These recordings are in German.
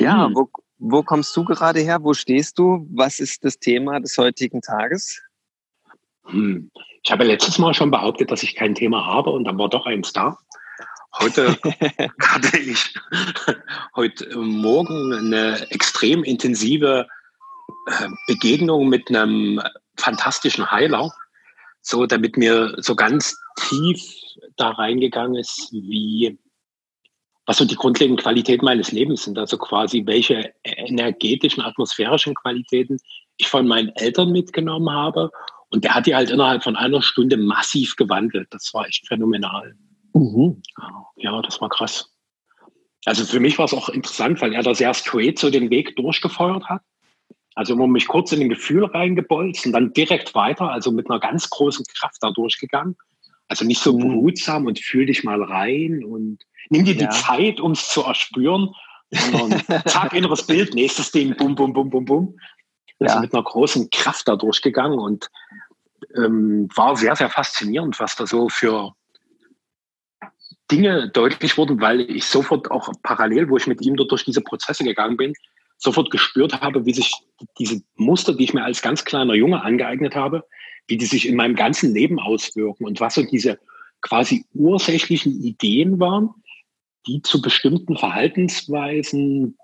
Ja, hm. wo, wo kommst du gerade her? Wo stehst du? Was ist das Thema des heutigen Tages? Hm. Ich habe letztes Mal schon behauptet, dass ich kein Thema habe und dann war doch eins da. Heute hatte ich heute Morgen eine extrem intensive äh, Begegnung mit einem fantastischen Heiler, so damit mir so ganz tief da reingegangen ist, wie was so die grundlegenden Qualitäten meines Lebens sind, also quasi welche energetischen, atmosphärischen Qualitäten ich von meinen Eltern mitgenommen habe. Und der hat die halt innerhalb von einer Stunde massiv gewandelt. Das war echt phänomenal. Mhm. Ja, das war krass. Also für mich war es auch interessant, weil er da sehr straight so den Weg durchgefeuert hat. Also immer mich kurz in ein Gefühl reingebolzt und dann direkt weiter, also mit einer ganz großen Kraft da durchgegangen. Also nicht so mhm. behutsam und fühl dich mal rein und nimm dir ja. die Zeit, um es zu erspüren, sondern zack, inneres Bild, nächstes Ding, bum, bum, bum, bum, bum. Also ja. mit einer großen Kraft da durchgegangen und ähm, war sehr, sehr faszinierend, was da so für Dinge deutlich wurden, weil ich sofort auch parallel, wo ich mit ihm durch diese Prozesse gegangen bin, sofort gespürt habe, wie sich diese Muster, die ich mir als ganz kleiner Junge angeeignet habe, wie die sich in meinem ganzen Leben auswirken und was so diese quasi ursächlichen Ideen waren, die zu bestimmten Verhaltensweisen,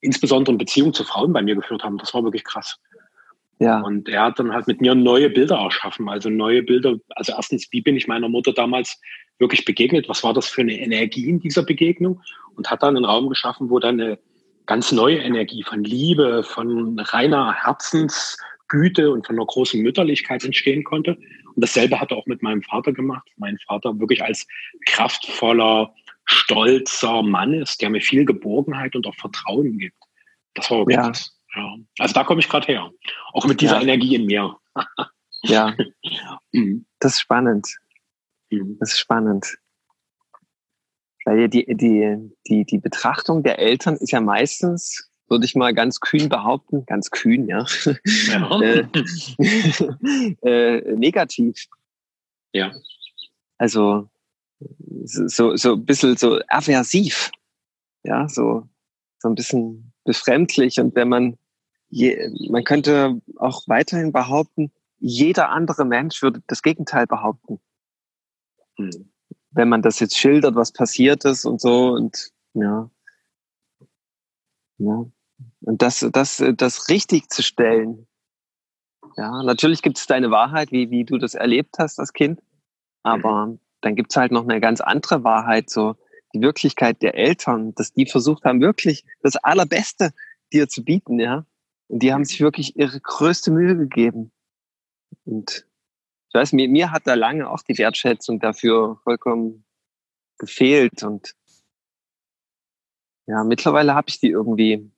insbesondere in Beziehung zu Frauen bei mir geführt haben. Das war wirklich krass. Ja. Und er hat dann halt mit mir neue Bilder erschaffen. Also neue Bilder. Also erstens, wie bin ich meiner Mutter damals wirklich begegnet? Was war das für eine Energie in dieser Begegnung? Und hat dann einen Raum geschaffen, wo dann eine ganz neue Energie von Liebe, von reiner Herzensgüte und von einer großen Mütterlichkeit entstehen konnte. Und dasselbe hat er auch mit meinem Vater gemacht. Mein Vater wirklich als kraftvoller, stolzer Mann ist, der mir viel Geborgenheit und auch Vertrauen gibt. Das war wirklich ja. krass. Ja. Also da komme ich gerade her. Auch mit dieser ja. Energie in mir. ja. Mhm. Das ist spannend. Mhm. Das ist spannend. Weil die, die, die, die Betrachtung der Eltern ist ja meistens, würde ich mal ganz kühn behaupten, ganz kühn, ja, ja. äh, äh, negativ. Ja. Also so, so ein bisschen so aversiv. Ja, so, so ein bisschen befremdlich. Und wenn man je, man könnte auch weiterhin behaupten, jeder andere Mensch würde das Gegenteil behaupten. Hm. Wenn man das jetzt schildert, was passiert ist und so und ja. ja. Und das, das, das richtig zu stellen. Ja, natürlich gibt es deine Wahrheit, wie, wie du das erlebt hast als Kind. Aber mhm. Dann gibt es halt noch eine ganz andere Wahrheit, so die Wirklichkeit der Eltern, dass die versucht haben, wirklich das Allerbeste dir zu bieten, ja. Und die haben sich wirklich ihre größte Mühe gegeben. Und ich weiß, mir, mir hat da lange auch die Wertschätzung dafür vollkommen gefehlt. Und ja, mittlerweile habe ich die irgendwie.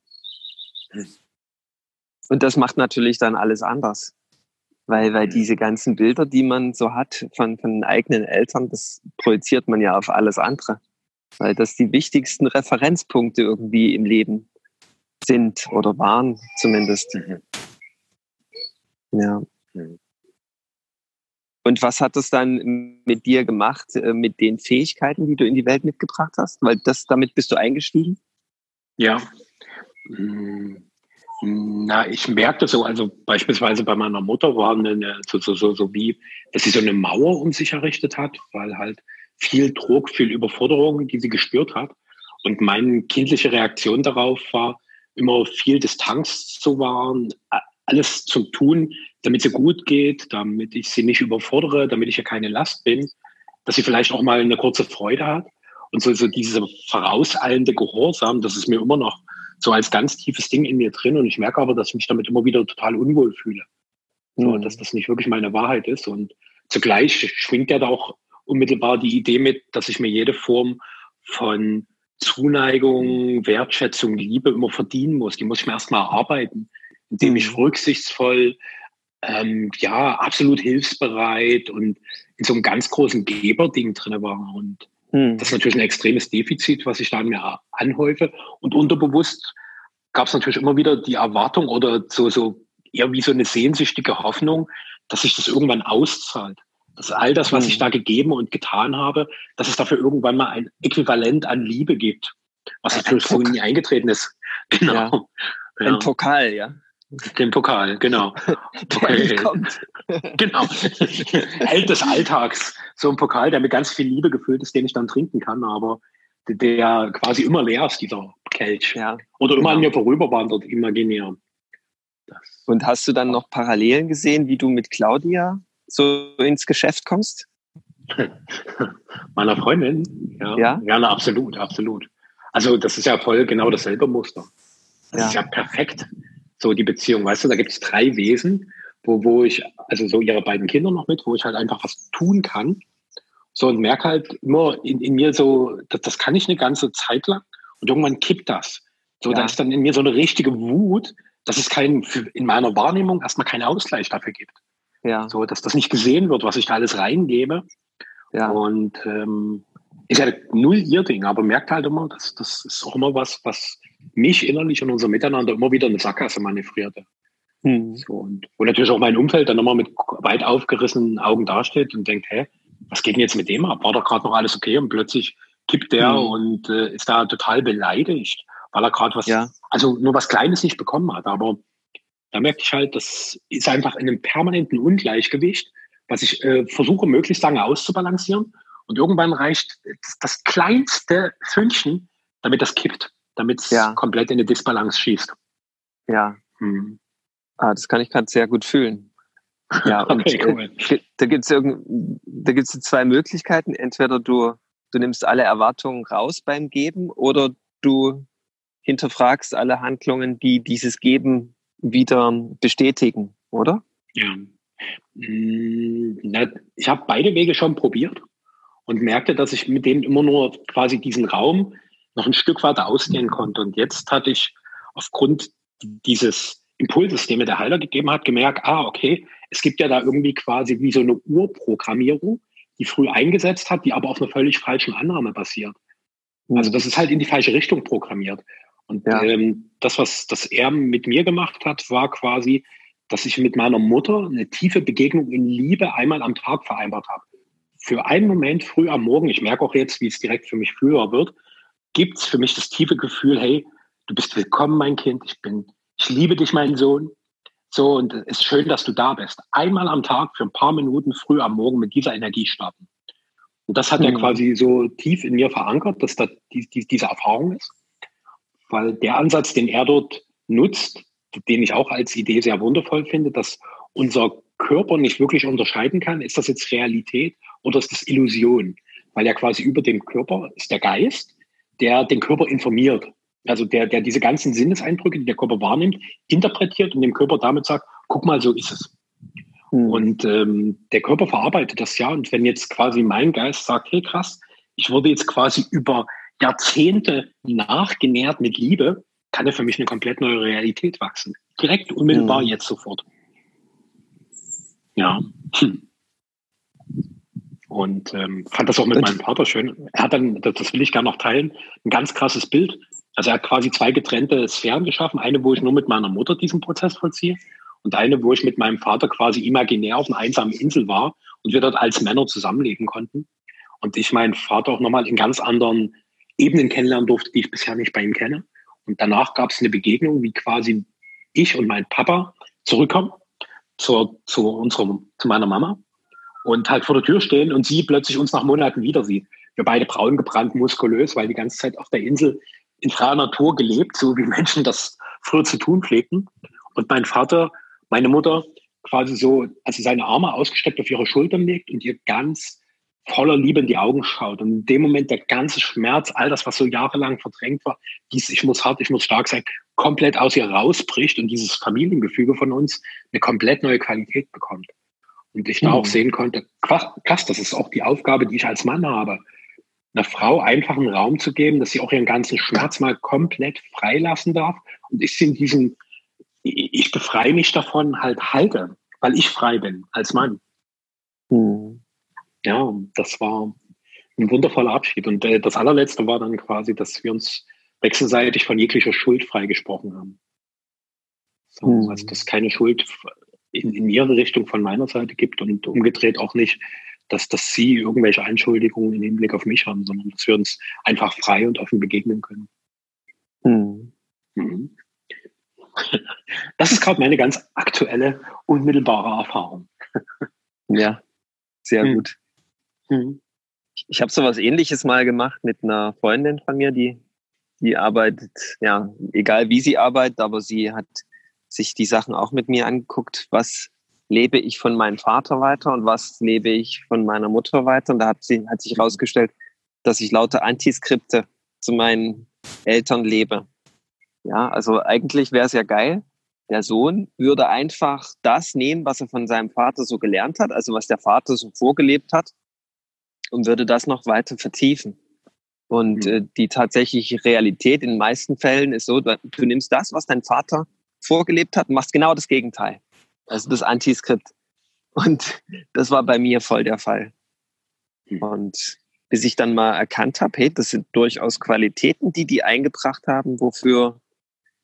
Und das macht natürlich dann alles anders. Weil, weil diese ganzen Bilder, die man so hat von, von eigenen Eltern, das projiziert man ja auf alles andere. Weil das die wichtigsten Referenzpunkte irgendwie im Leben sind oder waren zumindest. Ja. Und was hat das dann mit dir gemacht, äh, mit den Fähigkeiten, die du in die Welt mitgebracht hast? Weil das, damit bist du eingestiegen? Ja. Na, ich merkte so, also beispielsweise bei meiner Mutter war eine, so, so, so, so wie, dass sie so eine Mauer um sich errichtet hat, weil halt viel Druck, viel Überforderung, die sie gespürt hat. Und meine kindliche Reaktion darauf war, immer viel Distanz zu wahren, alles zu tun, damit sie gut geht, damit ich sie nicht überfordere, damit ich ihr keine Last bin, dass sie vielleicht auch mal eine kurze Freude hat. Und so, so diese vorauseilende Gehorsam, das ist mir immer noch so als ganz tiefes Ding in mir drin. Und ich merke aber, dass ich mich damit immer wieder total unwohl fühle. So, mhm. dass das nicht wirklich meine Wahrheit ist. Und zugleich schwingt ja da auch unmittelbar die Idee mit, dass ich mir jede Form von Zuneigung, Wertschätzung, Liebe immer verdienen muss. Die muss ich mir erstmal erarbeiten, indem ich mhm. rücksichtsvoll, ähm, ja, absolut hilfsbereit und in so einem ganz großen Geberding drin war. Und mhm. das ist natürlich ein extremes Defizit, was ich da mir anhäufe. Und unterbewusst gab es natürlich immer wieder die Erwartung oder so, so eher wie so eine sehnsüchtige Hoffnung, dass sich das irgendwann auszahlt dass all das, was ich mhm. da gegeben und getan habe, dass es dafür irgendwann mal ein Äquivalent an Liebe gibt. Was natürlich vorhin nie eingetreten ist. Genau. Ja. Ein Pokal, ja. Den Pokal, genau. Okay. kommt. genau. Held des Alltags. So ein Pokal, der mit ganz viel Liebe gefüllt ist, den ich dann trinken kann, aber der quasi immer leer ist, dieser Kelch. Ja. Oder immer Genau. an mir vorüberwandert, imaginär. Das, Und hast du dann noch Parallelen gesehen, wie du mit Claudia so ins Geschäft kommst? meiner Freundin, ja. Ja? Ja, na, absolut, absolut. Also das ist ja voll genau dasselbe Muster. Das Ja. ist ja perfekt, so die Beziehung. Weißt du, da gibt es drei Wesen, wo, wo ich, also so ihre beiden Kinder noch mit, wo ich halt einfach was tun kann. So und merke halt immer in, in mir so, das, das kann ich eine ganze Zeit lang und irgendwann kippt das. So, Ja. da ist dann in mir so eine richtige Wut, dass es für- in meiner Wahrnehmung erstmal keinen Ausgleich dafür gibt. Ja, So, dass das nicht gesehen wird, was ich da alles reingebe. ja, Und ähm, ist ja null ihr Ding, aber merkt halt immer, dass das ist auch immer was, was mich innerlich und unser Miteinander immer wieder in eine Sackgasse manövrierte. hm. So, und wo natürlich auch mein Umfeld dann immer mit weit aufgerissenen Augen dasteht und denkt, hä, was geht denn jetzt mit dem ab? War doch gerade noch alles okay und plötzlich kippt der Mhm. und äh, ist da total beleidigt, weil er gerade was, Ja. also nur was Kleines nicht bekommen hat. Aber da merke ich halt, das ist einfach in einem permanenten Ungleichgewicht, was ich äh, versuche, möglichst lange auszubalancieren. Und irgendwann reicht das, das kleinste Fünkchen, damit das kippt, damit es Ja. komplett in eine Disbalance schießt. ja. Hm. Ah, das kann ich gerade sehr gut fühlen. Ja, und Okay, cool. äh, da gibt's so zwei Möglichkeiten. Entweder du, du nimmst alle Erwartungen raus beim Geben oder du hinterfragst alle Handlungen, die dieses Geben wieder bestätigen, oder? Ja. Mm, ich habe beide Wege schon probiert und merkte, dass ich mit denen immer nur quasi diesen Raum noch ein Stück weiter ausdehnen konnte. Und jetzt hatte ich aufgrund dieses Impulses, den mir der Heiler gegeben hat, gemerkt, ah, okay, es gibt ja da irgendwie quasi wie so eine Urprogrammierung, die früh eingesetzt hat, die aber auf einer völlig falschen Annahme basiert. Also das ist halt in die falsche Richtung programmiert. Und Ja. ähm, das, was das er mit mir gemacht hat, war quasi, dass ich mit meiner Mutter eine tiefe Begegnung in Liebe einmal am Tag vereinbart habe. Für einen Moment früh am Morgen, ich merke auch jetzt, wie es direkt für mich früher wird, gibt es für mich das tiefe Gefühl, hey, du bist willkommen, mein Kind, ich bin, ich liebe dich, mein Sohn. So, und es ist schön, dass du da bist. Einmal am Tag für ein paar Minuten früh am Morgen mit dieser Energie starten. Und das hat er Mhm. quasi so tief in mir verankert, dass da die, die, diese Erfahrung ist. Weil der Ansatz, den er dort nutzt, den ich auch als Idee sehr wundervoll finde, dass unser Körper nicht wirklich unterscheiden kann, ist das jetzt Realität oder ist das Illusion? Weil ja quasi über dem Körper ist der Geist, der den Körper informiert. Also der, der diese ganzen Sinneseindrücke, die der Körper wahrnimmt, interpretiert und dem Körper damit sagt, guck mal, so ist es. Hm. Und ähm, der Körper verarbeitet das ja. Und wenn jetzt quasi mein Geist sagt, hey krass, ich wurde jetzt quasi über Jahrzehnte nachgenährt mit Liebe, kann er für mich eine komplett neue Realität wachsen. Direkt, unmittelbar, Mhm. jetzt sofort. Ja. Hm. Und ähm, fand das auch mit meinem Vater schön. Er hat dann, das, das will ich gerne noch teilen, ein ganz krasses Bild. Also er hat quasi zwei getrennte Sphären geschaffen. Eine, wo ich nur mit meiner Mutter diesen Prozess vollziehe und eine, wo ich mit meinem Vater quasi imaginär auf einer einsamen Insel war und wir dort als Männer zusammenleben konnten. Und ich meinen Vater auch nochmal in ganz anderen Ebenen kennenlernen durfte, die ich bisher nicht bei ihm kenne. Und danach gab es eine Begegnung, wie quasi ich und mein Papa zurückkommen zur, zu, unserem, zu meiner Mama und halt vor der Tür stehen und sie plötzlich uns nach Monaten wieder sieht. Wir beide braun gebrannt, muskulös, weil die ganze Zeit auf der Insel in freier Natur gelebt, so wie Menschen das früher zu tun pflegten. Und mein Vater, meine Mutter quasi so, also seine Arme ausgestreckt auf ihre Schultern legt und ihr ganz voller Liebe in die Augen schaut. Und in dem Moment der ganze Schmerz, all das, was so jahrelang verdrängt war, dies Ich muss hart, ich muss stark sein, komplett aus ihr rausbricht und dieses Familiengefüge von uns eine komplett neue Qualität bekommt. Und ich da Mhm. auch sehen konnte, krass, das ist auch die Aufgabe, die ich als Mann habe. Einer Frau einfach einen Raum zu geben, dass sie auch ihren ganzen Schmerz mal komplett freilassen darf und ich sie in diesem, ich befreie mich davon halt halte, weil ich frei bin als Mann. Hm. Ja, das war ein wundervoller Abschied. Und äh, das allerletzte war dann quasi, dass wir uns wechselseitig von jeglicher Schuld freigesprochen haben. So, Mhm. Also, dass keine Schuld in, in ihre Richtung von meiner Seite gibt und umgedreht auch nicht, dass, dass sie irgendwelche Einschuldigungen im Hinblick auf mich haben, sondern dass wir uns einfach frei und offen begegnen können. Hm. Mhm. Das ist gerade meine ganz aktuelle, unmittelbare Erfahrung. Ja, sehr mhm. gut. Mhm. Ich, habe sowas ähnliches mal gemacht mit einer Freundin von mir, die, die arbeitet, ja, egal wie sie arbeitet, aber sie hat sich die Sachen auch mit mir angeguckt, was lebe ich von meinem Vater weiter und was lebe ich von meiner Mutter weiter. Und da hat, sie, hat sich herausgestellt, dass ich lauter Antiskripte zu meinen Eltern lebe. Ja, also eigentlich wäre es ja geil. Der Sohn würde einfach das nehmen, was er von seinem Vater so gelernt hat, also was der Vater so vorgelebt hat, und würde das noch weiter vertiefen. Und mhm. äh, die tatsächliche Realität in den meisten Fällen ist so, du nimmst das, was dein Vater vorgelebt hat, machst genau das Gegenteil. Also das Antiskript. Und das war bei mir voll der Fall. Mhm. Und bis ich dann mal erkannt habe, hey, das sind durchaus Qualitäten, die die eingebracht haben, wofür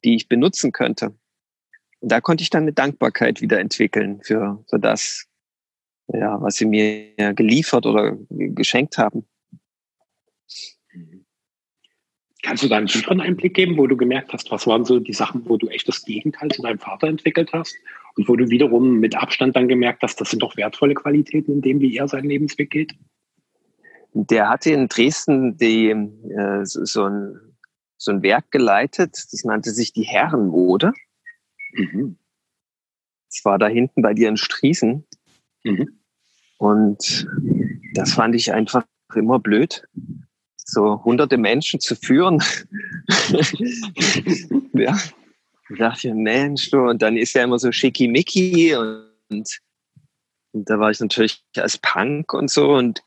die ich benutzen könnte. Und da konnte ich dann eine Dankbarkeit wieder entwickeln für, für das, ja, was sie mir geliefert oder geschenkt haben. Kannst du da einen tieferen Einblick geben, wo du gemerkt hast, was waren so die Sachen, wo du echt das Gegenteil zu deinem Vater entwickelt hast und wo du wiederum mit Abstand dann gemerkt hast, das sind doch wertvolle Qualitäten in dem, wie er seinen Lebensweg geht? Der hatte in Dresden die, äh, so, ein, so ein Werk geleitet, das nannte sich die Herrenmode. Mhm. Das war da hinten bei dir in Striesen. Mhm. Und das fand ich einfach immer blöd so hunderte Menschen zu führen. ja, ich dachte, Mensch, du, und dann ist ja immer so schickimicki und, und, und da war ich natürlich als Punk und so und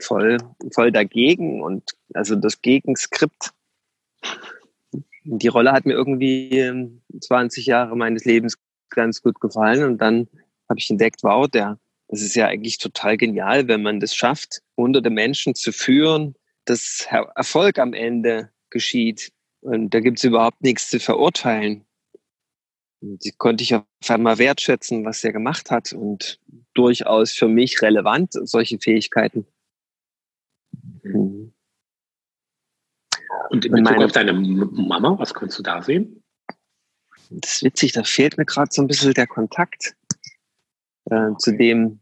voll, voll dagegen und also das Gegenskript. Die Rolle hat mir irgendwie 20 Jahre meines Lebens ganz gut gefallen und dann habe ich entdeckt, wow, der, das ist ja eigentlich total genial, wenn man das schafft, hunderte Menschen zu führen, dass Erfolg am Ende geschieht. Und da gibt es überhaupt nichts zu verurteilen. Die konnte ich auf einmal wertschätzen, was er gemacht hat und durchaus für mich relevant, solche Fähigkeiten. Mhm. Und in Bezug meine, auf deine Mama, was kannst du da sehen? Das ist witzig, da fehlt mir gerade so ein bisschen der Kontakt äh, zu dem,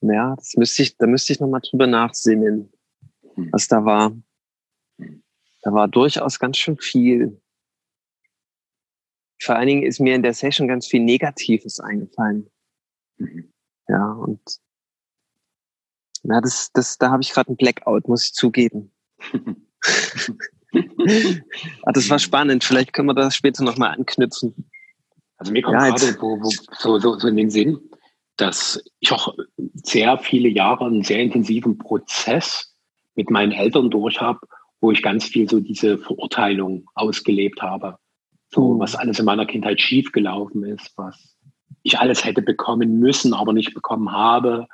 Ja, das müsste ich, da müsste ich nochmal drüber nachsinnen, hm. was da war. Da war durchaus ganz schön viel. Vor allen Dingen ist mir in der Session ganz viel Negatives eingefallen. Mhm. Ja, und na, das, das, da habe ich gerade einen Blackout, muss ich zugeben. ah, das war spannend. Vielleicht können wir das später nochmal anknüpfen. Also mir kommt ja, gerade wo, wo, so, so, so in den Sinn, dass ich auch sehr viele Jahre einen sehr intensiven Prozess mit meinen Eltern durch habe, wo ich ganz viel so diese Verurteilung ausgelebt habe. So, mhm. was alles in meiner Kindheit schiefgelaufen ist, was ich alles hätte bekommen müssen, aber nicht bekommen habe.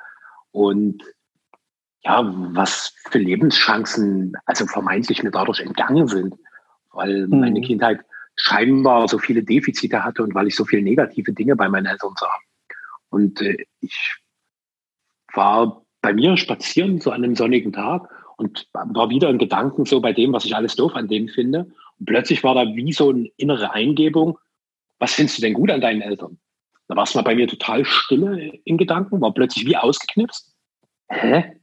Und ja, was für Lebenschancen, also vermeintlich mir dadurch entgangen sind, weil mhm. meine Kindheit scheinbar so viele Defizite hatte und weil ich so viele negative Dinge bei meinen Eltern sah. Und äh, ich war bei mir spazieren so an einem sonnigen Tag und war wieder in Gedanken so bei dem, was ich alles doof an denen finde. Und plötzlich war da wie so eine innere Eingebung, was findest du denn gut an deinen Eltern? Da war es mal bei mir total stille in Gedanken, war plötzlich wie ausgeknipst. Hä?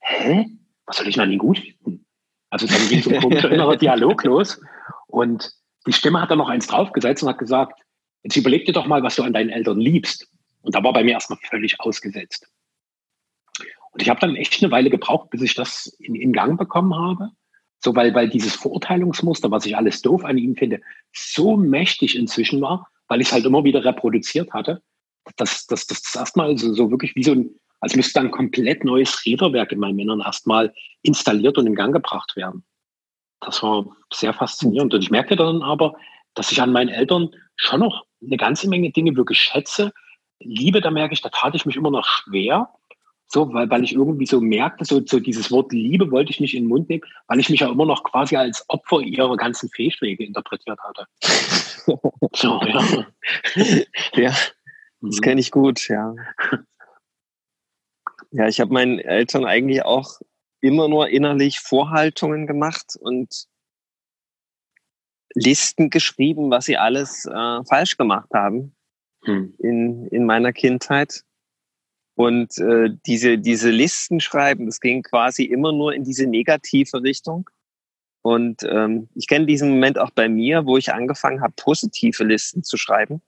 Hä? Was soll ich an ihnen gut finden? Also dann ging so ein komischer innerer Dialog los. Und die Stimme hat dann noch eins draufgesetzt und hat gesagt, jetzt überleg dir doch mal, was du an deinen Eltern liebst. Und da war bei mir erstmal völlig ausgesetzt. Und ich habe dann echt eine Weile gebraucht, bis ich das in, in Gang bekommen habe. So, weil, weil dieses Verurteilungsmuster, was ich alles doof an ihm finde, so mächtig inzwischen war, weil ich es halt immer wieder reproduziert hatte, dass das, das, das erstmal so, so wirklich wie so ein, als müsste ein komplett neues Räderwerk in meinen Männern erstmal installiert und in Gang gebracht werden. Das war sehr faszinierend. Und ich merkte dann aber, dass ich an meinen Eltern schon noch eine ganze Menge Dinge wirklich schätze, Liebe, da merke ich, da tat ich mich immer noch schwer. So, weil, weil ich irgendwie so merkte, so, so dieses Wort Liebe wollte ich nicht in den Mund nehmen, weil ich mich ja immer noch quasi als Opfer ihrer ganzen Fehlschläge interpretiert hatte. so, ja. ja, das mhm. kenne ich gut, ja. Ja, ich habe meinen Eltern eigentlich auch immer nur innerlich Vorhaltungen gemacht und Listen geschrieben, was sie alles äh, falsch gemacht haben hm. in, in meiner Kindheit. Und äh, diese, diese Listen schreiben, das ging quasi immer nur in diese negative Richtung. Und ähm, ich kenne diesen Moment auch bei mir, wo ich angefangen habe, positive Listen zu schreiben.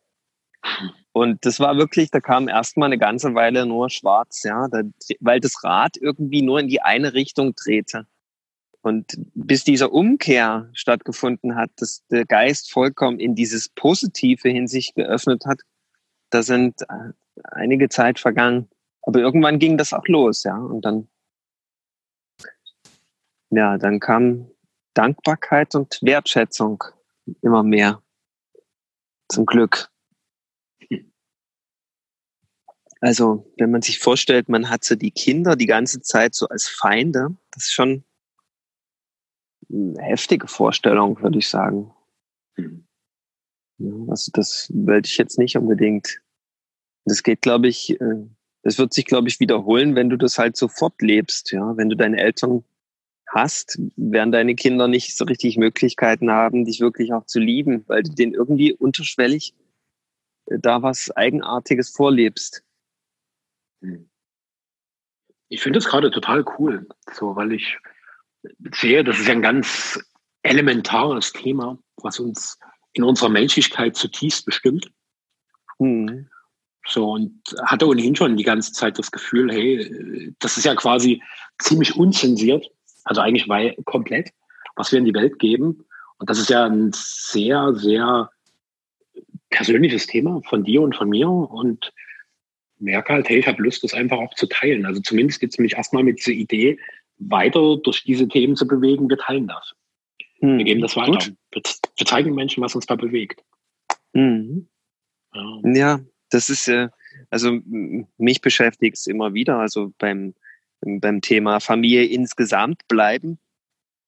Und das war wirklich, da kam erstmal eine ganze Weile nur schwarz, ja, da, weil das Rad irgendwie nur in die eine Richtung drehte. Und bis dieser Umkehr stattgefunden hat, dass der Geist vollkommen in dieses Positive hin sich geöffnet hat, da sind äh, einige Zeit vergangen. Aber irgendwann ging das auch los, ja. Und dann, ja, dann kam Dankbarkeit und Wertschätzung immer mehr. Zum Glück. Also, wenn man sich vorstellt, man hat so die Kinder die ganze Zeit so als Feinde, das ist schon eine heftige Vorstellung, würde ich sagen. Mhm. Ja, also das wollte ich jetzt nicht unbedingt. Das geht, glaube ich, äh, das wird sich, glaube ich, wiederholen, wenn du das halt sofort lebst. Ja, wenn du deine Eltern hast, werden deine Kinder nicht so richtig Möglichkeiten haben, dich wirklich auch zu lieben, weil du denen irgendwie unterschwellig äh, da was Eigenartiges vorlebst. Hm. Ich finde das gerade total cool, so, weil ich sehe, das ist ja ein ganz elementares Thema, was uns in unserer Menschlichkeit zutiefst bestimmt. Mhm. So, und hatte ohnehin schon die ganze Zeit das Gefühl, hey, das ist ja quasi ziemlich unzensiert, also eigentlich weil komplett, was wir in die Welt geben. Und das ist ja ein sehr, sehr persönliches Thema von dir und von mir. Und merke halt, hey, ich habe Lust, das einfach auch zu teilen. Also zumindest jetzt mich erstmal mit dieser Idee, weiter durch diese Themen zu bewegen, wir teilen das. Hm. Wir geben das weiter. Wir, wir, zeigen den Menschen, was uns da bewegt. Mhm. Ja. ja. Das ist also mich beschäftigt es immer wieder, also beim, beim Thema Familie insgesamt bleiben.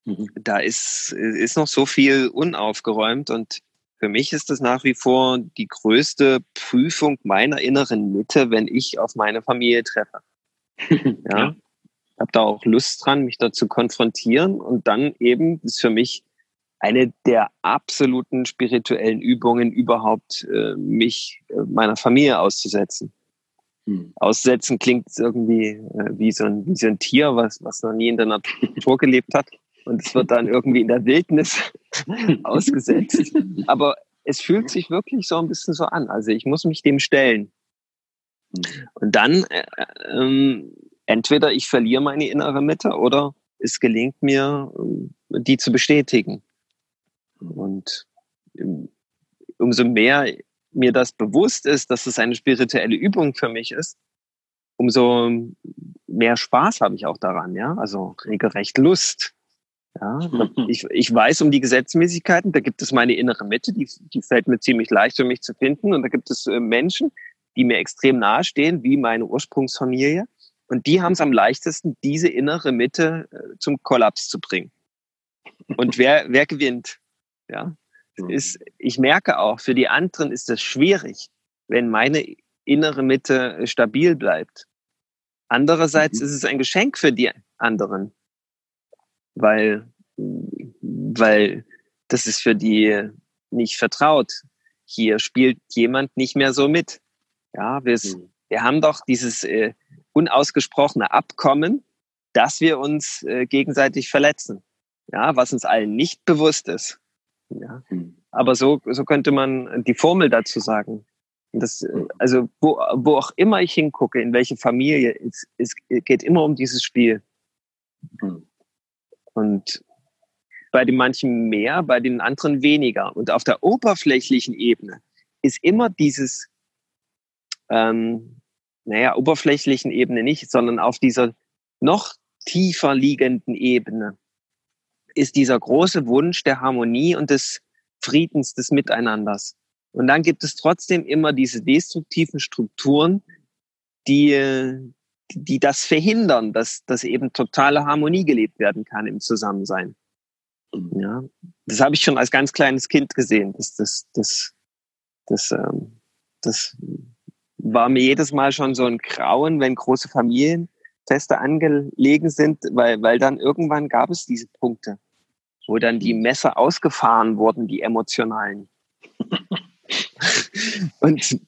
Mhm. Da ist, ist noch so viel unaufgeräumt und für mich ist das nach wie vor die größte Prüfung meiner inneren Mitte, wenn ich auf meine Familie treffe. ja. ja. Ich habe da auch Lust dran, mich da zu konfrontieren und dann eben ist für mich eine der absoluten spirituellen Übungen überhaupt, äh, mich äh, meiner Familie auszusetzen. Hm. Aussetzen klingt irgendwie äh, wie, so ein, wie so ein Tier, was, was noch nie in der Natur gelebt hat und es wird dann irgendwie in der Wildnis ausgesetzt. Aber es fühlt sich wirklich so ein bisschen so an. Also ich muss mich dem stellen. Und dann äh, ähm, entweder ich verliere meine innere Mitte oder es gelingt mir, ähm, die zu bestätigen. Und umso mehr mir das bewusst ist, dass es eine spirituelle Übung für mich ist, umso mehr Spaß habe ich auch daran, ja. Also regelrecht Lust. Ja, ich, ich weiß um die Gesetzmäßigkeiten, da gibt es meine innere Mitte, die, die fällt mir ziemlich leicht für mich zu finden. Und da gibt es äh, Menschen, die mir extrem nahestehen, wie meine Ursprungsfamilie. Und die haben es am leichtesten, diese innere Mitte äh, zum Kollaps zu bringen. Und wer, wer gewinnt? Ja, ist, ich merke auch, für die anderen ist es schwierig, wenn meine innere Mitte äh, stabil bleibt. Andererseits mhm. ist es ein Geschenk für die anderen, weil, weil das ist für die nicht vertraut. Hier spielt jemand nicht mehr so mit. Ja, wir, mhm. wir haben doch dieses äh, unausgesprochene Abkommen, dass wir uns äh, gegenseitig verletzen. Ja, was uns allen nicht bewusst ist. Ja. Mhm. Aber so, so könnte man die Formel dazu sagen. Das, äh, also wo, wo auch immer ich hingucke, in welche Familie, es, es geht immer um dieses Spiel. Mhm. Und bei den manchen mehr, bei den anderen weniger. Und auf der oberflächlichen Ebene ist immer dieses, ähm, naja, oberflächlichen Ebene nicht, sondern auf dieser noch tiefer liegenden Ebene ist dieser große Wunsch der Harmonie und des Friedens, des Miteinanders. Und dann gibt es trotzdem immer diese destruktiven Strukturen, die, die das verhindern, dass, dass eben totale Harmonie gelebt werden kann im Zusammensein. Ja, das habe ich schon als ganz kleines Kind gesehen. Das, das, das, das, ähm, das war mir jedes Mal schon so ein Grauen, wenn große Familien feste angelegen sind, weil, weil dann irgendwann gab es diese Punkte, wo dann die Messer ausgefahren wurden, die emotionalen. und,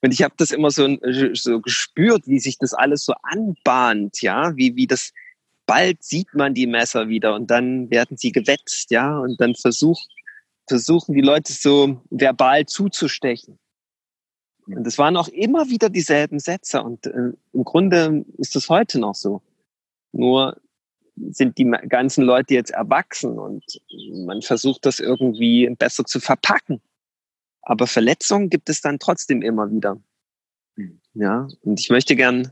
und ich habe das immer so, so gespürt, wie sich das alles so anbahnt, ja, wie, wie das, bald sieht man die Messer wieder und dann werden sie gewetzt, ja, und dann versucht, versuchen die Leute so verbal zuzustechen. Und es waren auch immer wieder dieselben Sätze und äh, im Grunde ist das heute noch so. Nur sind die ganzen Leute jetzt erwachsen und man versucht das irgendwie besser zu verpacken. Aber Verletzungen gibt es dann trotzdem immer wieder. Ja, und ich möchte gern,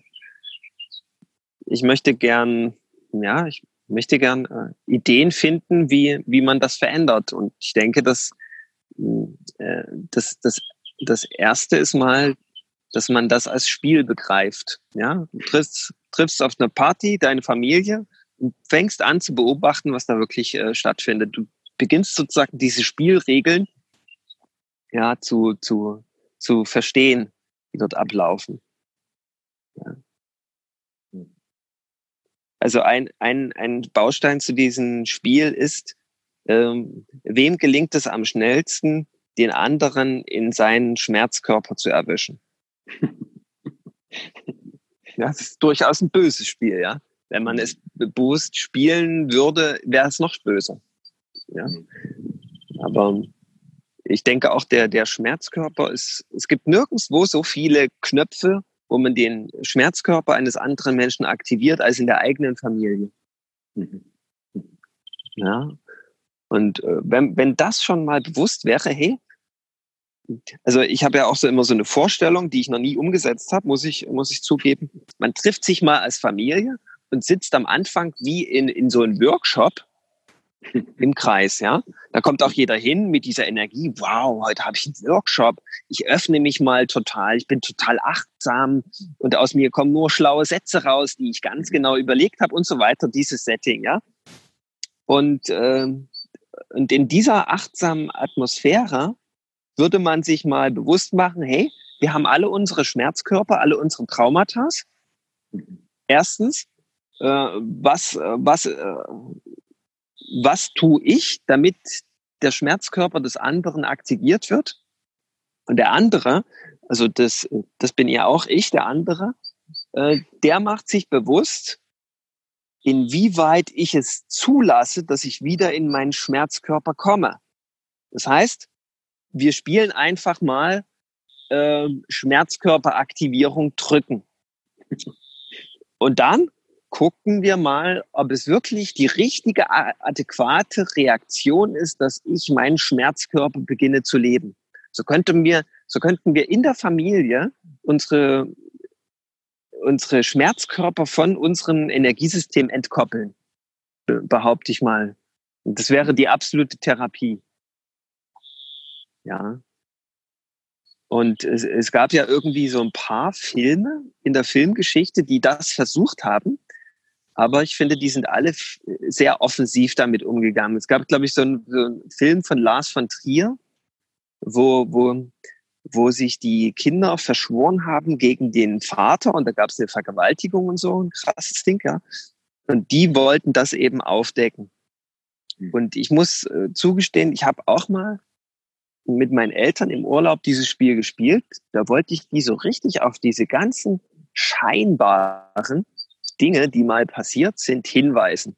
ich möchte gern, ja, ich möchte gern äh, Ideen finden, wie, wie man das verändert. Und ich denke, dass äh, das, das, das erste ist mal, dass man das als Spiel begreift. Ja, du triffst, triffst auf eine Party deine Familie fängst an zu beobachten, was da wirklich äh, stattfindet. Du beginnst sozusagen diese Spielregeln ja, zu, zu, zu verstehen, die dort ablaufen. Ja. Also ein, ein, ein Baustein zu diesem Spiel ist, ähm, wem gelingt es am schnellsten, den anderen in seinen Schmerzkörper zu erwischen? ja, das ist durchaus ein böses Spiel, ja. Wenn man es bewusst spielen würde, wäre es noch böser. Ja. Aber ich denke auch der, der Schmerzkörper ist, es gibt nirgendwo so viele Knöpfe, wo man den Schmerzkörper eines anderen Menschen aktiviert, als in der eigenen Familie. Mhm. Ja. Und äh, wenn, wenn das schon mal bewusst wäre, hey, also ich habe ja auch so immer so eine Vorstellung, die ich noch nie umgesetzt habe, muss ich, muss ich zugeben. Man trifft sich mal als Familie und sitzt am Anfang wie in, in so einem Workshop im Kreis, ja. Da kommt auch jeder hin mit dieser Energie. Wow, heute habe ich einen Workshop. Ich öffne mich mal total. Ich bin total achtsam und aus mir kommen nur schlaue Sätze raus, die ich ganz genau überlegt habe und so weiter. Dieses Setting, ja. Und, äh, und in dieser achtsamen Atmosphäre würde man sich mal bewusst machen, hey, wir haben alle unsere Schmerzkörper, alle unsere Traumata. Erstens, äh, was, äh, was, äh, was tue ich, damit der Schmerzkörper des anderen aktiviert wird? Und der andere, also das, das bin ja auch ich, der andere, äh, der macht sich bewusst, inwieweit ich es zulasse, dass ich wieder in meinen Schmerzkörper komme. Das heißt, wir spielen einfach mal äh, Schmerzkörperaktivierung drücken. Und dann gucken wir mal, ob es wirklich die richtige, adäquate Reaktion ist, dass ich meinen Schmerzkörper beginne zu leben. So könnten wir, so könnten wir in der Familie unsere, unsere Schmerzkörper von unserem Energiesystem entkoppeln, behaupte ich mal. Und das wäre die absolute Therapie. Ja. Und es, es gab ja irgendwie so ein paar Filme in der Filmgeschichte, die das versucht haben. Aber ich finde, die sind alle sehr offensiv damit umgegangen. Es gab, glaube ich, so einen, so einen Film von Lars von Trier, wo, wo, wo sich die Kinder verschworen haben gegen den Vater und da gab es eine Vergewaltigung und so, ein krasses Ding, ja. Und die wollten das eben aufdecken. Hm. Und ich muss äh, zugestehen, ich habe auch mal mit meinen Eltern im Urlaub dieses Spiel gespielt. Da wollte ich die so richtig auf diese ganzen scheinbaren Dinge, die mal passiert sind, hinweisen.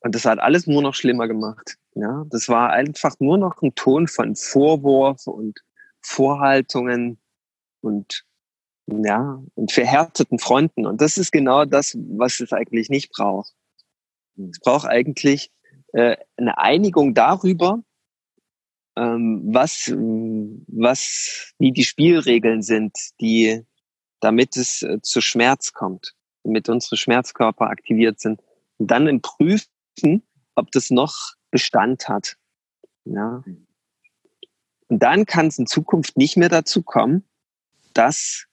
Und das hat alles nur noch schlimmer gemacht. Ja, das war einfach nur noch ein Ton von Vorwurf und Vorhaltungen und ja, und verhärteten Fronten. Und das ist genau das, was es eigentlich nicht braucht. Es braucht eigentlich äh, eine Einigung darüber, ähm, was, was, wie die Spielregeln sind, die, damit es äh, zu Schmerz kommt, damit unsere Schmerzkörper aktiviert sind. Und dann prüfen, ob das noch Bestand hat. Ja. Und dann kann es in Zukunft nicht mehr dazu kommen, dass,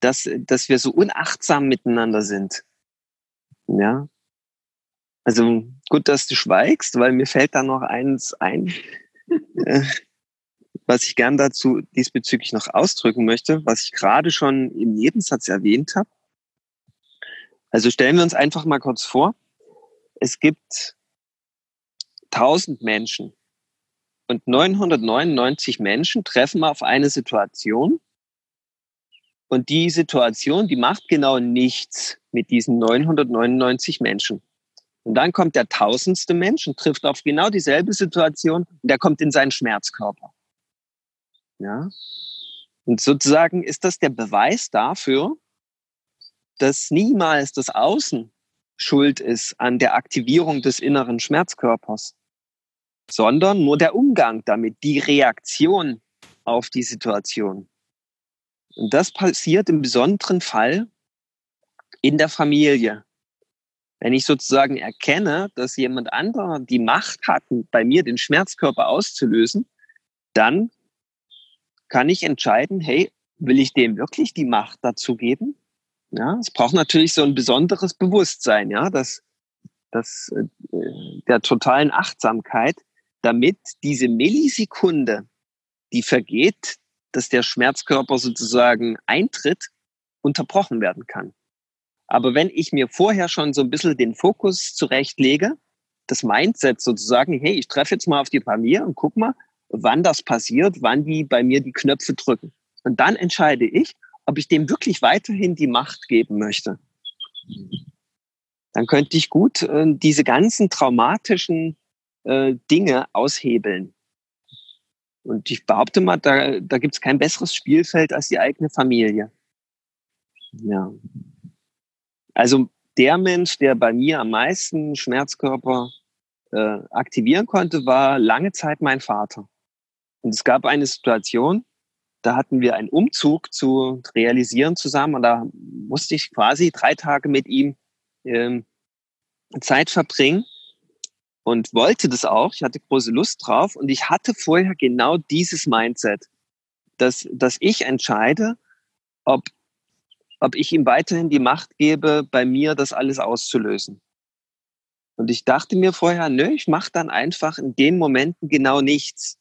dass, dass wir so unachtsam miteinander sind. Ja. Also gut, dass du schweigst, weil mir fällt da noch eins ein, äh, was ich gern dazu diesbezüglich noch ausdrücken möchte, was ich gerade schon im Nebensatz erwähnt habe. Also stellen wir uns einfach mal kurz vor, es gibt 1000 Menschen und 999 Menschen treffen auf eine Situation und die Situation, die macht genau nichts mit diesen 999 Menschen. Und dann kommt der tausendste Mensch und trifft auf genau dieselbe Situation und der kommt in seinen Schmerzkörper. Ja. Und sozusagen ist das der Beweis dafür, dass niemals das Außen schuld ist an der Aktivierung des inneren Schmerzkörpers, sondern nur der Umgang damit, die Reaktion auf die Situation. Und das passiert im besonderen Fall in der Familie. Wenn ich sozusagen erkenne, dass jemand anderer die Macht hat, bei mir den Schmerzkörper auszulösen, dann kann ich entscheiden, hey, will ich dem wirklich die Macht dazu geben? Ja, es braucht natürlich so ein besonderes Bewusstsein, ja, dass, dass äh, der totalen Achtsamkeit, damit diese Millisekunde, die vergeht, dass der Schmerzkörper sozusagen eintritt, unterbrochen werden kann. Aber wenn ich mir vorher schon so ein bisschen den Fokus zurechtlege, das Mindset sozusagen, hey, ich treffe jetzt mal auf die Familie und guck mal, wann das passiert, wann die bei mir die Knöpfe drücken. Und dann entscheide ich, ob ich dem wirklich weiterhin die Macht geben möchte. Dann könnte ich gut äh, diese ganzen traumatischen äh, Dinge aushebeln. Und ich behaupte mal, da, da gibt es kein besseres Spielfeld als die eigene Familie. Ja. Also der Mensch, der bei mir am meisten Schmerzkörper äh, aktivieren konnte, war lange Zeit mein Vater. Und es gab eine Situation, da hatten wir einen Umzug zu realisieren zusammen und da musste ich quasi drei Tage mit ihm ähm, Zeit verbringen und wollte das auch. Ich hatte große Lust drauf und ich hatte vorher genau dieses Mindset, dass, dass ich entscheide, ob, ob ich ihm weiterhin die Macht gebe, bei mir das alles auszulösen. Und ich dachte mir vorher, nö, ich mache dann einfach in den Momenten genau nichts.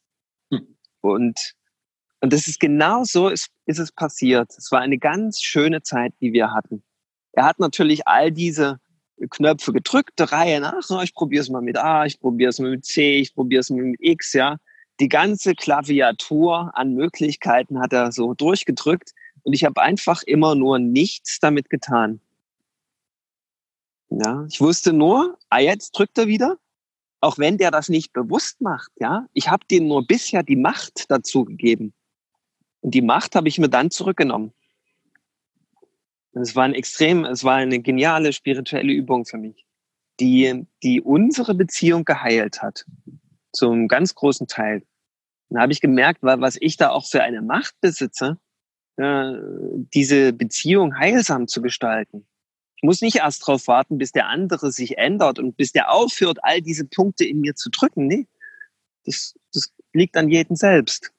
Hm. Und und das ist genau so ist, ist es passiert. Es war eine ganz schöne Zeit, die wir hatten. Er hat natürlich all diese Knöpfe gedrückt, der Reihe nach. Oh, ich probiere es mal mit A, ich probiere es mal mit C, ich probiere es mal mit X, ja. Die ganze Klaviatur an Möglichkeiten hat er so durchgedrückt und ich habe einfach immer nur nichts damit getan. Ja, ich wusste nur, ah, jetzt drückt er wieder, auch wenn der das nicht bewusst macht, ja. Ich habe dem nur bisher die Macht dazu gegeben. Und die Macht habe ich mir dann zurückgenommen. Es war ein extrem, es war eine geniale spirituelle Übung für mich, die, die unsere Beziehung geheilt hat. Zum ganz großen Teil. Dann habe ich gemerkt, was ich da auch für eine Macht besitze, äh, diese Beziehung heilsam zu gestalten. Ich muss nicht erst darauf warten, bis der andere sich ändert und bis der aufhört, all diese Punkte in mir zu drücken. Nee, das, das liegt an jedem selbst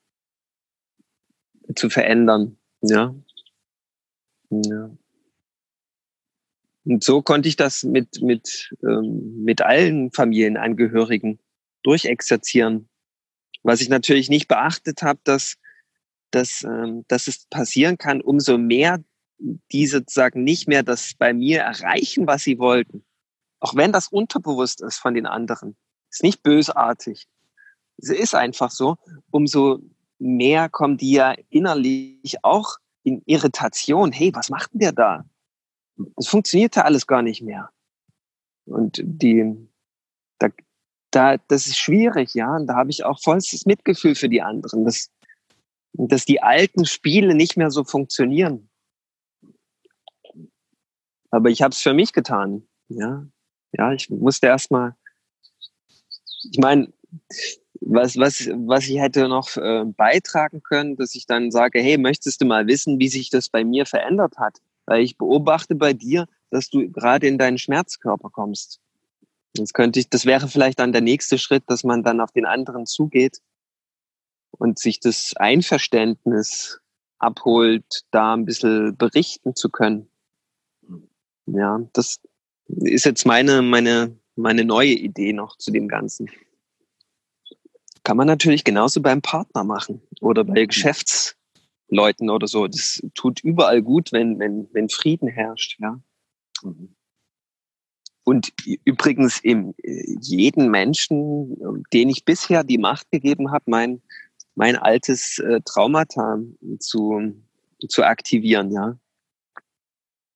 zu verändern. Ja. ja. Und so konnte ich das mit, mit, ähm, mit allen Familienangehörigen durchexerzieren. Was ich natürlich nicht beachtet habe, dass, dass, ähm, dass es passieren kann, umso mehr die sozusagen nicht mehr das bei mir erreichen, was sie wollten. Auch wenn das unterbewusst ist von den anderen. Ist nicht bösartig. Es ist einfach so, umso mehr kommen die ja innerlich auch in Irritation. Hey, was macht denn der da? Das funktioniert ja alles gar nicht mehr. Und die, da, da, das ist schwierig, ja. Und da habe ich auch vollstes Mitgefühl für die anderen, dass, dass die alten Spiele nicht mehr so funktionieren. Aber ich habe es für mich getan, ja. Ja, ich musste erstmal, ich meine, was, was, was ich hätte noch äh, beitragen können, dass ich dann sage, hey, möchtest du mal wissen, wie sich das bei mir verändert hat? Weil ich beobachte bei dir, dass du gerade in deinen Schmerzkörper kommst. Jetzt könnte ich, das wäre vielleicht dann der nächste Schritt, dass man dann auf den anderen zugeht und sich das Einverständnis abholt, da ein bisschen berichten zu können. Ja, das ist jetzt meine, meine, meine neue Idee noch zu dem Ganzen. Kann man natürlich genauso beim Partner machen oder bei mhm. Geschäftsleuten oder so. Das tut überall gut, wenn, wenn, wenn Frieden herrscht, ja. Mhm. und übrigens im, jeden Menschen, den ich bisher die Macht gegeben habe, mein, mein altes äh, Traumata zu, zu aktivieren, ja.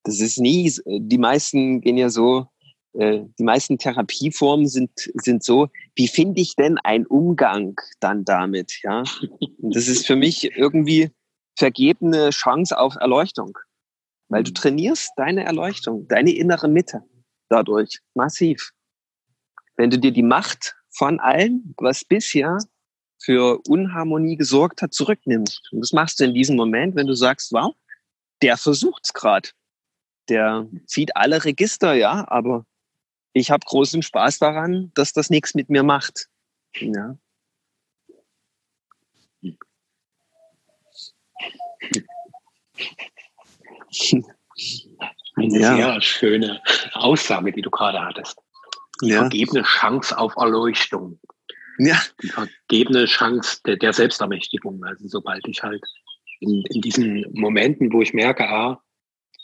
Das ist nie, die meisten gehen ja so, äh, die meisten Therapieformen sind, sind so, wie finde ich denn einen Umgang dann damit, ja? Und das ist für mich irgendwie vergebene Chance auf Erleuchtung. Weil du trainierst deine Erleuchtung, deine innere Mitte dadurch massiv. Wenn du dir die Macht von allem, was bisher für Unharmonie gesorgt hat, zurücknimmst. Und das machst du in diesem Moment, wenn du sagst, wow, der versucht's gerade. Der zieht alle Register, ja, aber ich habe großen Spaß daran, dass das nichts mit mir macht. Ja. Eine ja. sehr schöne Aussage, die du gerade hattest. Die ja. vergebene Chance auf Erleuchtung. Ja. Die vergebene Chance der, der Selbstermächtigung. Also sobald ich halt in, in diesen Momenten, wo ich merke, ah,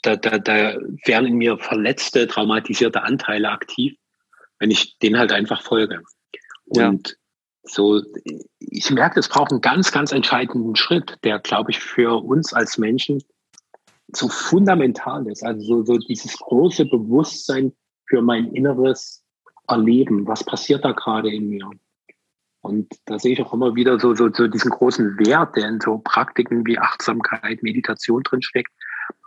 da, da, da werden in mir verletzte, traumatisierte Anteile aktiv, wenn ich denen halt einfach folge. Und ja. so, ich merke, es braucht einen ganz, ganz entscheidenden Schritt, der, glaube ich, für uns als Menschen so fundamental ist. Also so, so dieses große Bewusstsein für mein inneres Erleben. Was passiert da gerade in mir? Und da sehe ich auch immer wieder so, so, so diesen großen Wert, der in so Praktiken wie Achtsamkeit, Meditation drin steckt.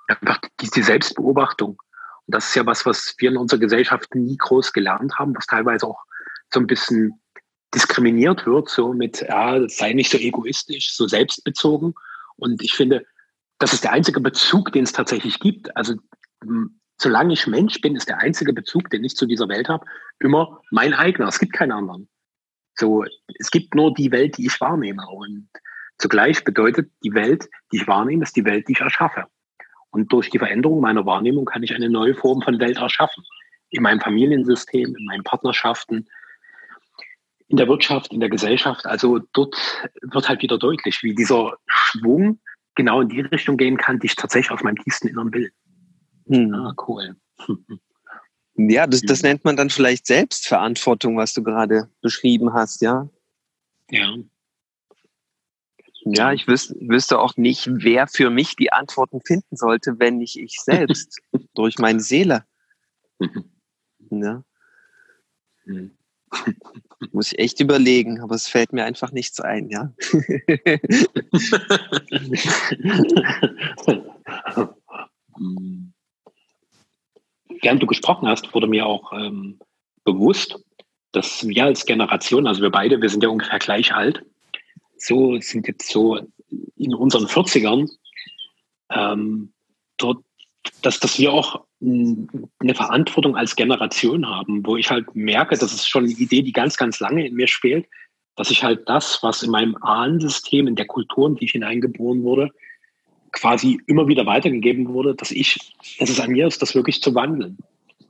Einfach die Selbstbeobachtung. Und das ist ja was, was wir in unserer Gesellschaft nie groß gelernt haben, was teilweise auch so ein bisschen diskriminiert wird, so mit, ja, sei nicht so egoistisch, so selbstbezogen. Und ich finde, das ist der einzige Bezug, den es tatsächlich gibt. Also solange ich Mensch bin, ist der einzige Bezug, den ich zu dieser Welt habe, immer mein eigener. Es gibt keinen anderen. So, es gibt nur die Welt, die ich wahrnehme. Und zugleich bedeutet die Welt, die ich wahrnehme, ist die Welt, die ich erschaffe. Und durch die Veränderung meiner Wahrnehmung kann ich eine neue Form von Welt erschaffen. In meinem Familiensystem, in meinen Partnerschaften, in der Wirtschaft, in der Gesellschaft. Also dort wird halt wieder deutlich, wie dieser Schwung genau in die Richtung gehen kann, die ich tatsächlich aus meinem tiefsten Innern will. Hm. Ah, cool. Ja, das, das nennt man dann vielleicht Selbstverantwortung, was du gerade beschrieben hast, ja? Ja. Ja, ich wüs wüsste auch nicht, wer für mich die Antworten finden sollte, wenn nicht ich selbst, durch meine Seele. Ja. Hm. Muss ich echt überlegen, aber es fällt mir einfach nichts ein, ja. Während du gesprochen hast, wurde mir auch ähm, bewusst, dass wir als Generation, also wir beide, wir sind ja ungefähr gleich alt, so sind jetzt so in unseren 40ern, ähm, dort, dass, dass wir auch eine Verantwortung als Generation haben, wo ich halt merke, das ist schon eine Idee, die ganz, ganz lange in mir spielt, dass ich halt das, was in meinem Ahnensystem, in der Kultur, in die ich hineingeboren wurde, quasi immer wieder weitergegeben wurde, dass ich, dass es an mir ist, das wirklich zu wandeln,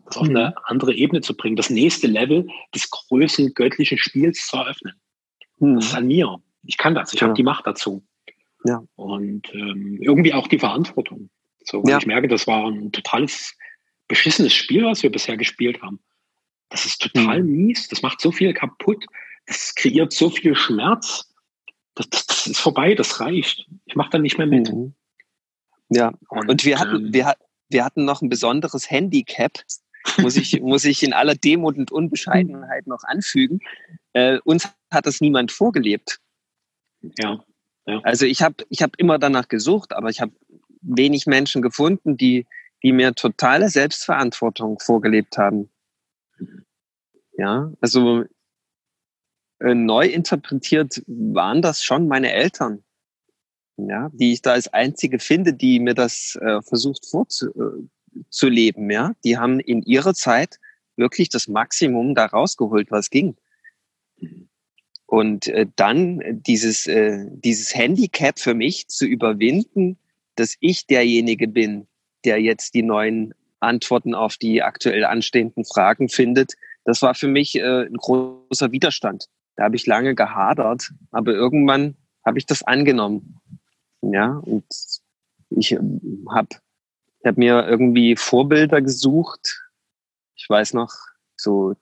das auf eine mhm. andere Ebene zu bringen, das nächste Level des größten göttlichen Spiels zu eröffnen. Mhm. Das ist an mir. Ich kann das. Ich ja. habe die Macht dazu. Ja. Und ähm, irgendwie auch die Verantwortung. So, ja. ich merke, das war ein totales beschissenes Spiel, was wir bisher gespielt haben. Das ist total mhm. mies. Das macht so viel kaputt. Das kreiert so viel Schmerz. Das, das, das ist vorbei. Das reicht. Ich mache da nicht mehr mit. Mhm. Ja. Und, Und wir hatten, ähm, wir, wir hatten noch ein besonderes Handicap. muss ich, muss ich in aller Demut und Unbescheidenheit noch anfügen. Äh, uns hat das niemand vorgelebt. Ja. ja. Also ich habe ich hab immer danach gesucht, aber ich habe wenig Menschen gefunden, die, die mir totale Selbstverantwortung vorgelebt haben. Ja, also äh, neu interpretiert waren das schon meine Eltern, ja, die ich da als einzige finde, die mir das äh, versucht vorzuleben. Äh, ja, die haben in ihrer Zeit wirklich das Maximum da rausgeholt, was ging. Und äh, dann dieses äh, dieses Handicap für mich zu überwinden, dass ich derjenige bin, der jetzt die neuen Antworten auf die aktuell anstehenden Fragen findet, das war für mich äh, ein großer Widerstand. Da habe ich lange gehadert, aber irgendwann habe ich das angenommen. Ja, und ich ähm, habe hab mir irgendwie Vorbilder gesucht, Ich weiß noch, so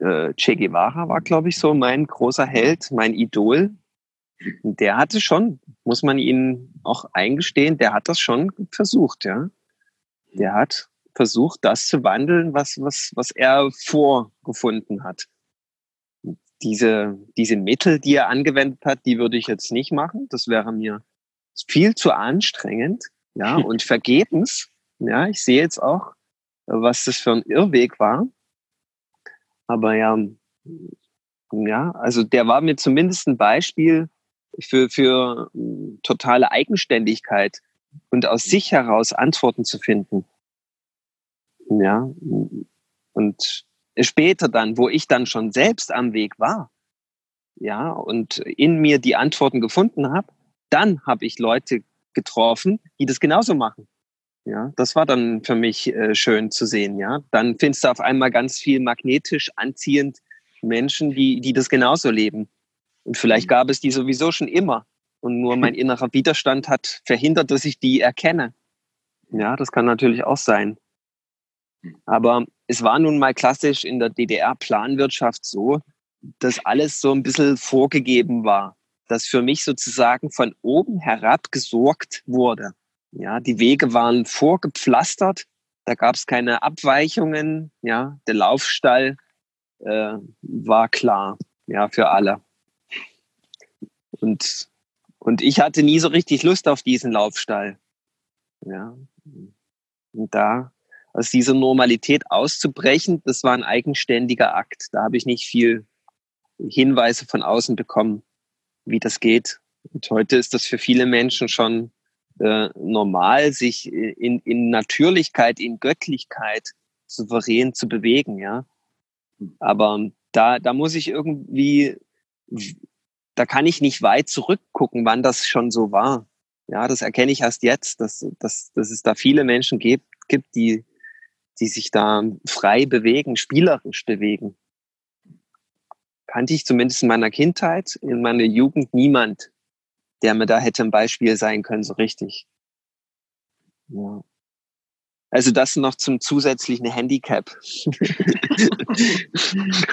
äh, Che Guevara war, glaube ich, so mein großer Held, mein Idol. Der hatte schon, muss man ihnen auch eingestehen, der hat das schon versucht, ja. Der hat versucht, das zu wandeln, was, was, was er vorgefunden hat. Diese, diese Mittel, die er angewendet hat, die würde ich jetzt nicht machen. Das wäre mir viel zu anstrengend, ja, und vergebens. Ja, ich sehe jetzt auch, was das für ein Irrweg war. Aber ja, ja, also der war mir zumindest ein Beispiel für, für totale Eigenständigkeit und aus sich heraus Antworten zu finden. Ja, und später dann, wo ich dann schon selbst am Weg war, ja, und in mir die Antworten gefunden habe, dann habe ich Leute getroffen, die das genauso machen. Ja, das war dann für mich äh, schön zu sehen. Ja, dann findest du auf einmal ganz viel magnetisch anziehend Menschen, die, die das genauso leben. Und vielleicht gab es die sowieso schon immer. Und nur mein innerer Widerstand hat verhindert, dass ich die erkenne. Ja, das kann natürlich auch sein. Aber es war nun mal klassisch in der DDR-Planwirtschaft so, dass alles so ein bisschen vorgegeben war, dass für mich sozusagen von oben herab gesorgt wurde. Ja, die Wege waren vorgepflastert, da gab es keine Abweichungen. Ja, der Laufstall äh, war klar, ja, für alle. Und, und ich hatte nie so richtig Lust auf diesen Laufstall. Ja, und da aus dieser Normalität auszubrechen, das war ein eigenständiger Akt. Da habe ich nicht viel Hinweise von außen bekommen, wie das geht. Und heute ist das für viele Menschen schon äh, normal, sich in, in Natürlichkeit, in Göttlichkeit souverän zu bewegen, ja. Aber da, da muss ich irgendwie, da kann ich nicht weit zurückgucken, wann das schon so war. Ja, das erkenne ich erst jetzt, dass, dass, dass es da viele Menschen gibt, gibt, die die sich da frei bewegen, spielerisch bewegen. Kannte ich zumindest in meiner Kindheit, in meiner Jugend niemand, der mir da hätte ein Beispiel sein können, so richtig. Ja. Also das noch zum zusätzlichen Handicap.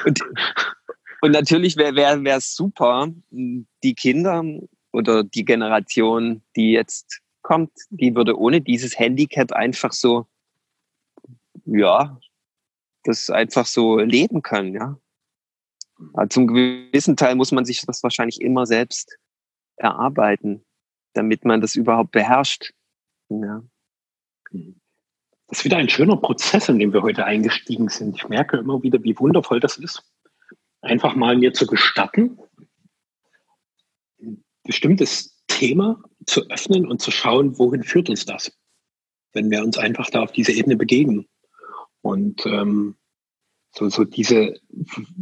und, und, natürlich wäre wär, wär super, die Kinder oder die Generation, die jetzt kommt, die würde ohne dieses Handicap einfach so ja, das einfach so leben können, ja. Aber zum gewissen Teil muss man sich das wahrscheinlich immer selbst erarbeiten, damit man das überhaupt beherrscht. Ja. Das ist wieder ein schöner Prozess, in dem wir heute eingestiegen sind. Ich merke immer wieder, wie wundervoll das ist, einfach mal mir zu gestatten, ein bestimmtes Thema zu öffnen und zu schauen, wohin führt uns das, wenn wir uns einfach da auf diese Ebene begegnen. Und ähm, so, so diese,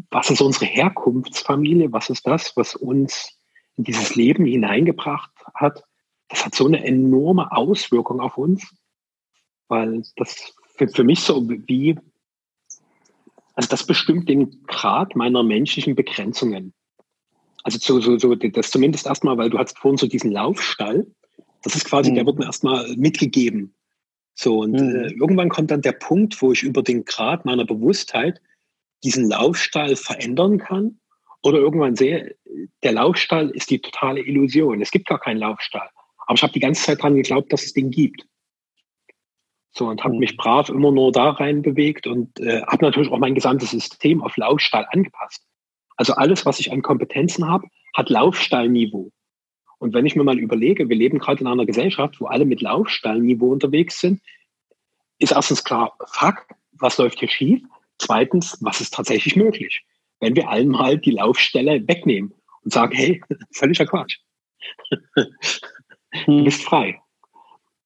was ist unsere Herkunftsfamilie? Was ist das, was uns in dieses Leben hineingebracht hat? Das hat so eine enorme Auswirkung auf uns, weil das für, für mich so wie, also das bestimmt den Grad meiner menschlichen Begrenzungen. Also so, so, so das zumindest erstmal, weil du hast vorhin so diesen Laufstall, das ist quasi, mhm. der wird mir erstmal mitgegeben. So, und mhm. äh, irgendwann kommt dann der Punkt, wo ich über den Grad meiner Bewusstheit diesen Laufstall verändern kann. Oder irgendwann sehe, der Laufstall ist die totale Illusion. Es gibt gar keinen Laufstall. Aber ich habe die ganze Zeit daran geglaubt, dass es den gibt. So, und habe mhm. mich brav immer nur da rein bewegt und äh, habe natürlich auch mein gesamtes System auf Laufstall angepasst. Also alles, was ich an Kompetenzen habe, hat Laufstallniveau. Und wenn ich mir mal überlege, wir leben gerade in einer Gesellschaft, wo alle mit Laufstallniveau unterwegs sind, ist erstens klar, fuck, was läuft hier schief? Zweitens, was ist tatsächlich möglich? Wenn wir allen mal die Laufstelle wegnehmen und sagen, hey, völliger Quatsch. du bist frei.